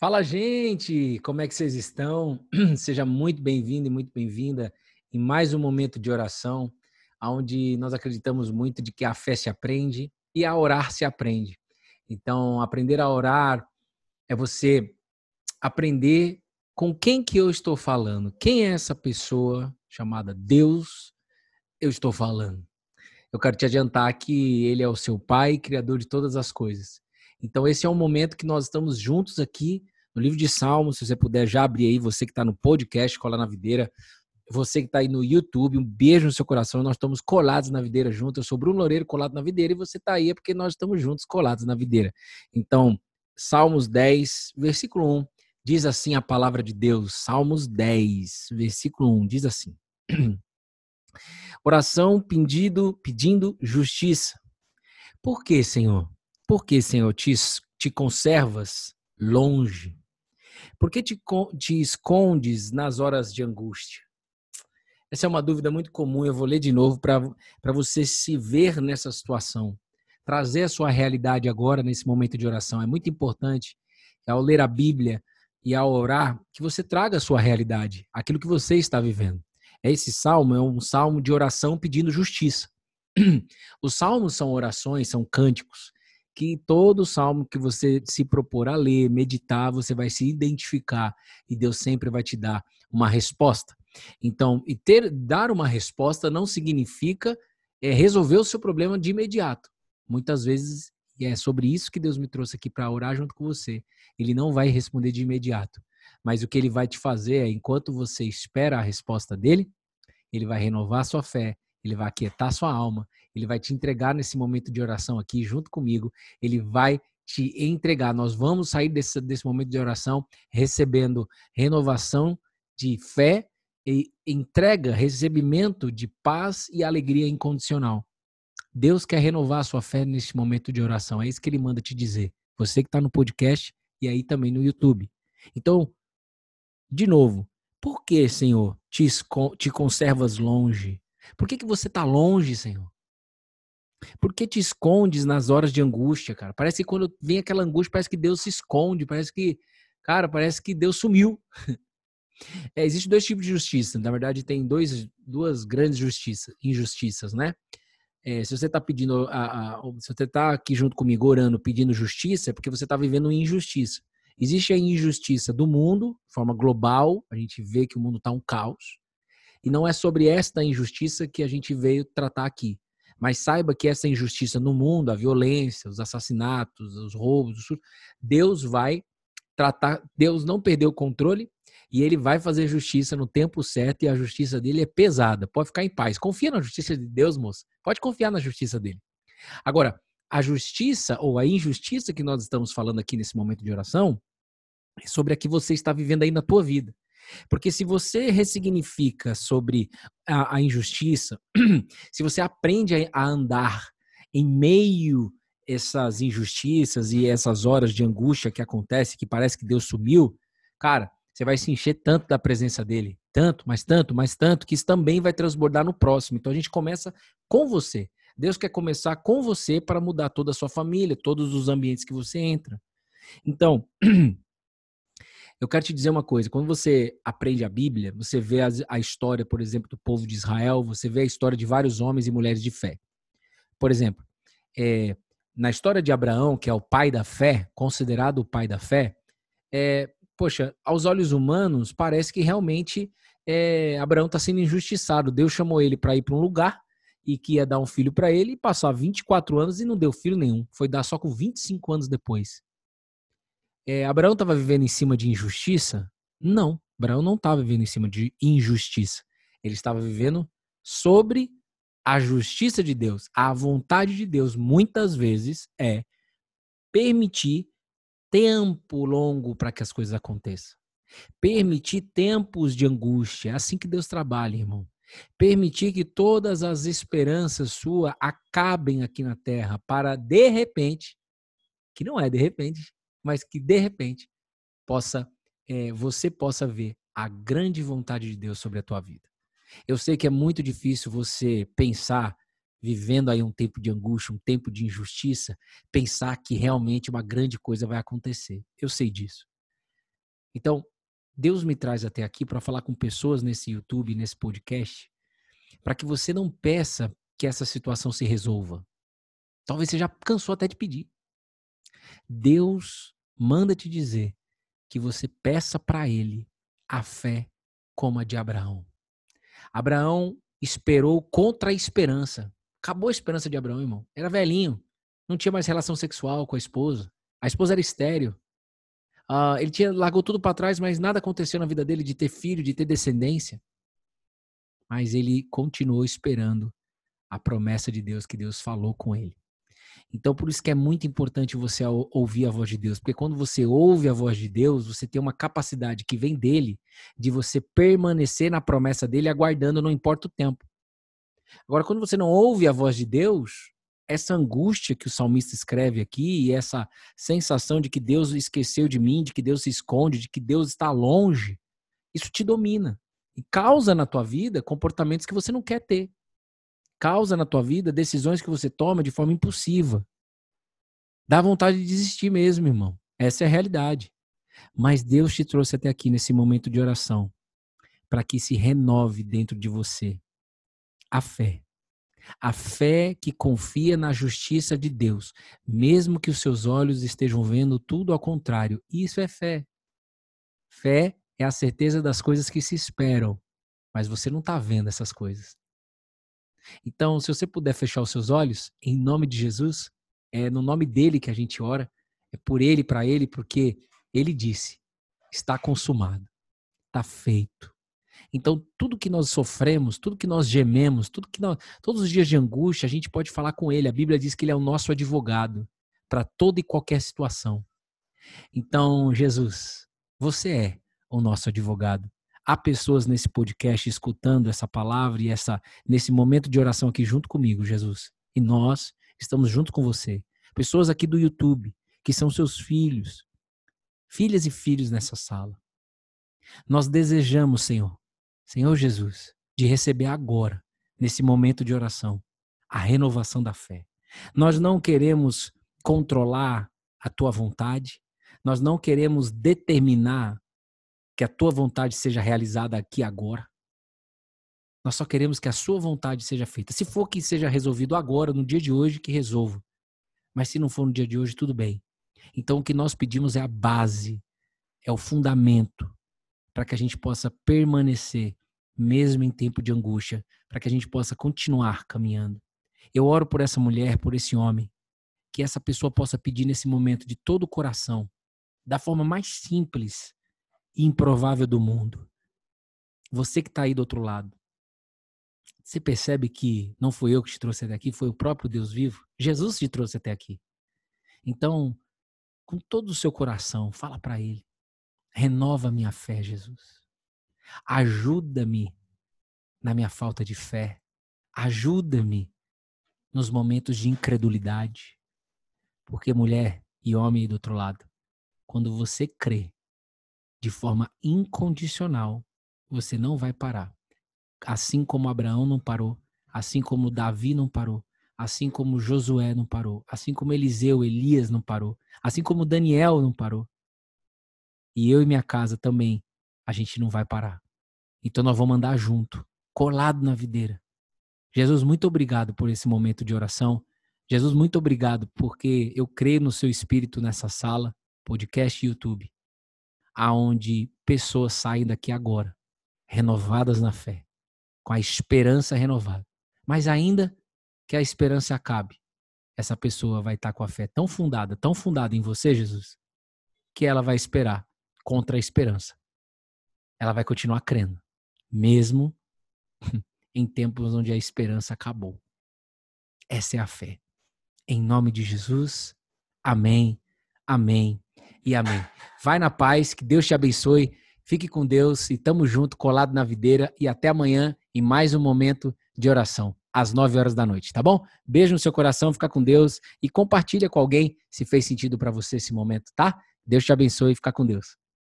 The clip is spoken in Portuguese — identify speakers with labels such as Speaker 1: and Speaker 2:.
Speaker 1: Fala, gente! Como é que vocês estão? Seja muito bem-vindo e muito bem-vinda em mais um momento de oração, onde nós acreditamos muito de que a fé se aprende e a orar se aprende. Então, aprender a orar é você aprender com quem que eu estou falando. Quem é essa pessoa chamada Deus eu estou falando? Eu quero te adiantar que ele é o seu pai, criador de todas as coisas. Então, esse é um momento que nós estamos juntos aqui no livro de Salmos. Se você puder já abrir aí, você que está no podcast Cola na Videira, você que está aí no YouTube, um beijo no seu coração. Nós estamos colados na videira juntos. Eu sou Bruno Loureiro, colado na videira, e você está aí é porque nós estamos juntos, colados na videira. Então, Salmos 10, versículo 1, diz assim a palavra de Deus. Salmos 10, versículo 1, diz assim. Oração pedindo, pedindo justiça. Por que, Senhor? Por que, Senhor, te, te conservas longe? Por que te, te escondes nas horas de angústia? Essa é uma dúvida muito comum. Eu vou ler de novo para você se ver nessa situação. Trazer a sua realidade agora, nesse momento de oração. É muito importante, ao ler a Bíblia e ao orar, que você traga a sua realidade, aquilo que você está vivendo. Esse salmo é um salmo de oração pedindo justiça. Os salmos são orações, são cânticos que todo salmo que você se propor a ler, meditar, você vai se identificar e Deus sempre vai te dar uma resposta. Então, e ter dar uma resposta não significa é, resolver o seu problema de imediato. Muitas vezes e é sobre isso que Deus me trouxe aqui para orar junto com você. Ele não vai responder de imediato, mas o que ele vai te fazer é, enquanto você espera a resposta dele, ele vai renovar sua fé, ele vai aquietar sua alma, ele vai te entregar nesse momento de oração aqui junto comigo, ele vai te entregar. Nós vamos sair desse, desse momento de oração recebendo renovação de fé e entrega, recebimento de paz e alegria incondicional. Deus quer renovar a sua fé nesse momento de oração. É isso que ele manda te dizer. Você que está no podcast e aí também no YouTube. Então, de novo, por que, Senhor, te, te conservas longe? Por que, que você está longe, Senhor? Por que te escondes nas horas de angústia, cara? Parece que quando vem aquela angústia, parece que Deus se esconde, parece que, cara, parece que Deus sumiu. É, Existem dois tipos de justiça. Na verdade, tem dois, duas grandes justiças, injustiças, né? É, se você está pedindo, a, a, se você está aqui junto comigo orando, pedindo justiça, é porque você está vivendo injustiça. Existe a injustiça do mundo, de forma global, a gente vê que o mundo está um caos. E não é sobre esta injustiça que a gente veio tratar aqui. Mas saiba que essa injustiça no mundo, a violência, os assassinatos, os roubos, Deus vai tratar, Deus não perdeu o controle e ele vai fazer justiça no tempo certo e a justiça dele é pesada. Pode ficar em paz. Confia na justiça de Deus, moço. Pode confiar na justiça dele. Agora, a justiça ou a injustiça que nós estamos falando aqui nesse momento de oração é sobre a que você está vivendo aí na tua vida. Porque se você ressignifica sobre a, a injustiça, se você aprende a, a andar em meio essas injustiças e essas horas de angústia que acontece, que parece que Deus sumiu, cara, você vai se encher tanto da presença dele, tanto, mas tanto, mas tanto, que isso também vai transbordar no próximo. Então a gente começa com você. Deus quer começar com você para mudar toda a sua família, todos os ambientes que você entra. Então, Eu quero te dizer uma coisa: quando você aprende a Bíblia, você vê a, história, por exemplo, do povo de Israel, você vê a história de vários homens e mulheres de fé. Por exemplo, é, na história de Abraão, que é o pai da fé, considerado o pai da fé, é, poxa, aos olhos humanos, parece que realmente é, Abraão está sendo injustiçado. Deus chamou ele para ir para um lugar e que ia dar um filho para ele, e passou 24 anos e não deu filho nenhum. Foi dar só com 25 anos depois. É, Abraão estava vivendo em cima de injustiça? Não, Abraão não estava vivendo em cima de injustiça. Ele estava vivendo sobre a justiça de Deus. A vontade de Deus, muitas vezes, é permitir tempo longo para que as coisas aconteçam. Permitir tempos de angústia. É assim que Deus trabalha, irmão. Permitir que todas as esperanças suas acabem aqui na terra para, de repente, que não é de repente, mas que de repente possa é, você possa ver a grande vontade de Deus sobre a tua vida. Eu sei que é muito difícil você pensar vivendo aí um tempo de angústia, um tempo de injustiça, pensar que realmente uma grande coisa vai acontecer. Eu sei disso. Então, Deus me traz até aqui para falar com pessoas nesse YouTube, nesse podcast, para que você não peça que essa situação se resolva. Talvez você já cansou até de pedir. Deus manda te dizer que você peça para ele a fé como a de Abraão. Abraão esperou contra a esperança. Acabou a esperança de Abraão, irmão. Era velhinho, não tinha mais relação sexual com a esposa. A esposa era estéreo. Uh, ele tinha largou tudo para trás, mas nada aconteceu na vida dele de ter filho, de ter descendência. Mas ele continuou esperando a promessa de Deus que Deus falou com ele. Então, por isso que é muito importante você ouvir a voz de Deus, porque quando você ouve a voz de Deus, você tem uma capacidade que vem dele de você permanecer na promessa dele, aguardando, não importa o tempo. Agora, quando você não ouve a voz de Deus, essa angústia que o salmista escreve aqui e essa sensação de que Deus esqueceu de mim, de que Deus se esconde, de que Deus está longe, isso te domina e causa na tua vida comportamentos que você não quer ter. Causa na tua vida decisões que você toma de forma impulsiva. Dá vontade de desistir mesmo, irmão. Essa é a realidade. Mas Deus te trouxe até aqui nesse momento de oração para que se renove dentro de você a fé a fé que confia na justiça de Deus, mesmo que os seus olhos estejam vendo tudo ao contrário. Isso é fé. Fé é a certeza das coisas que se esperam, mas você não está vendo essas coisas. Então, se você puder fechar os seus olhos, em nome de Jesus, é no nome dele que a gente ora, é por ele, para ele, porque ele disse: está consumado, está feito. Então, tudo que nós sofremos, tudo que nós gememos, tudo que nós, todos os dias de angústia, a gente pode falar com ele. A Bíblia diz que ele é o nosso advogado para toda e qualquer situação. Então, Jesus, você é o nosso advogado. Há pessoas nesse podcast escutando essa palavra e essa nesse momento de oração aqui junto comigo, Jesus. E nós estamos junto com você. Pessoas aqui do YouTube que são seus filhos, filhas e filhos nessa sala. Nós desejamos, Senhor, Senhor Jesus, de receber agora, nesse momento de oração, a renovação da fé. Nós não queremos controlar a tua vontade, nós não queremos determinar que a tua vontade seja realizada aqui agora. Nós só queremos que a sua vontade seja feita. Se for que seja resolvido agora, no dia de hoje, que resolva. Mas se não for no dia de hoje, tudo bem. Então o que nós pedimos é a base, é o fundamento para que a gente possa permanecer mesmo em tempo de angústia, para que a gente possa continuar caminhando. Eu oro por essa mulher, por esse homem, que essa pessoa possa pedir nesse momento de todo o coração, da forma mais simples improvável do mundo. Você que está aí do outro lado, você percebe que não foi eu que te trouxe até aqui, foi o próprio Deus vivo? Jesus te trouxe até aqui. Então, com todo o seu coração, fala para Ele: renova minha fé, Jesus. Ajuda-me na minha falta de fé. Ajuda-me nos momentos de incredulidade. Porque, mulher e homem do outro lado, quando você crê de forma incondicional, você não vai parar. Assim como Abraão não parou, assim como Davi não parou, assim como Josué não parou, assim como Eliseu, Elias não parou, assim como Daniel não parou. E eu e minha casa também a gente não vai parar. Então nós vamos andar junto, colado na videira. Jesus, muito obrigado por esse momento de oração. Jesus, muito obrigado porque eu creio no seu espírito nessa sala, podcast e YouTube, aonde pessoas saem daqui agora, renovadas na fé, com a esperança renovada. Mas ainda que a esperança acabe, essa pessoa vai estar com a fé tão fundada, tão fundada em você, Jesus, que ela vai esperar contra a esperança ela vai continuar crendo, mesmo em tempos onde a esperança acabou. Essa é a fé. Em nome de Jesus, amém, amém e amém. Vai na paz, que Deus te abençoe. Fique com Deus e tamo junto, colado na videira. E até amanhã em mais um momento de oração, às 9 horas da noite, tá bom? Beijo no seu coração, fica com Deus e compartilha com alguém se fez sentido para você esse momento, tá? Deus te abençoe e fica com Deus.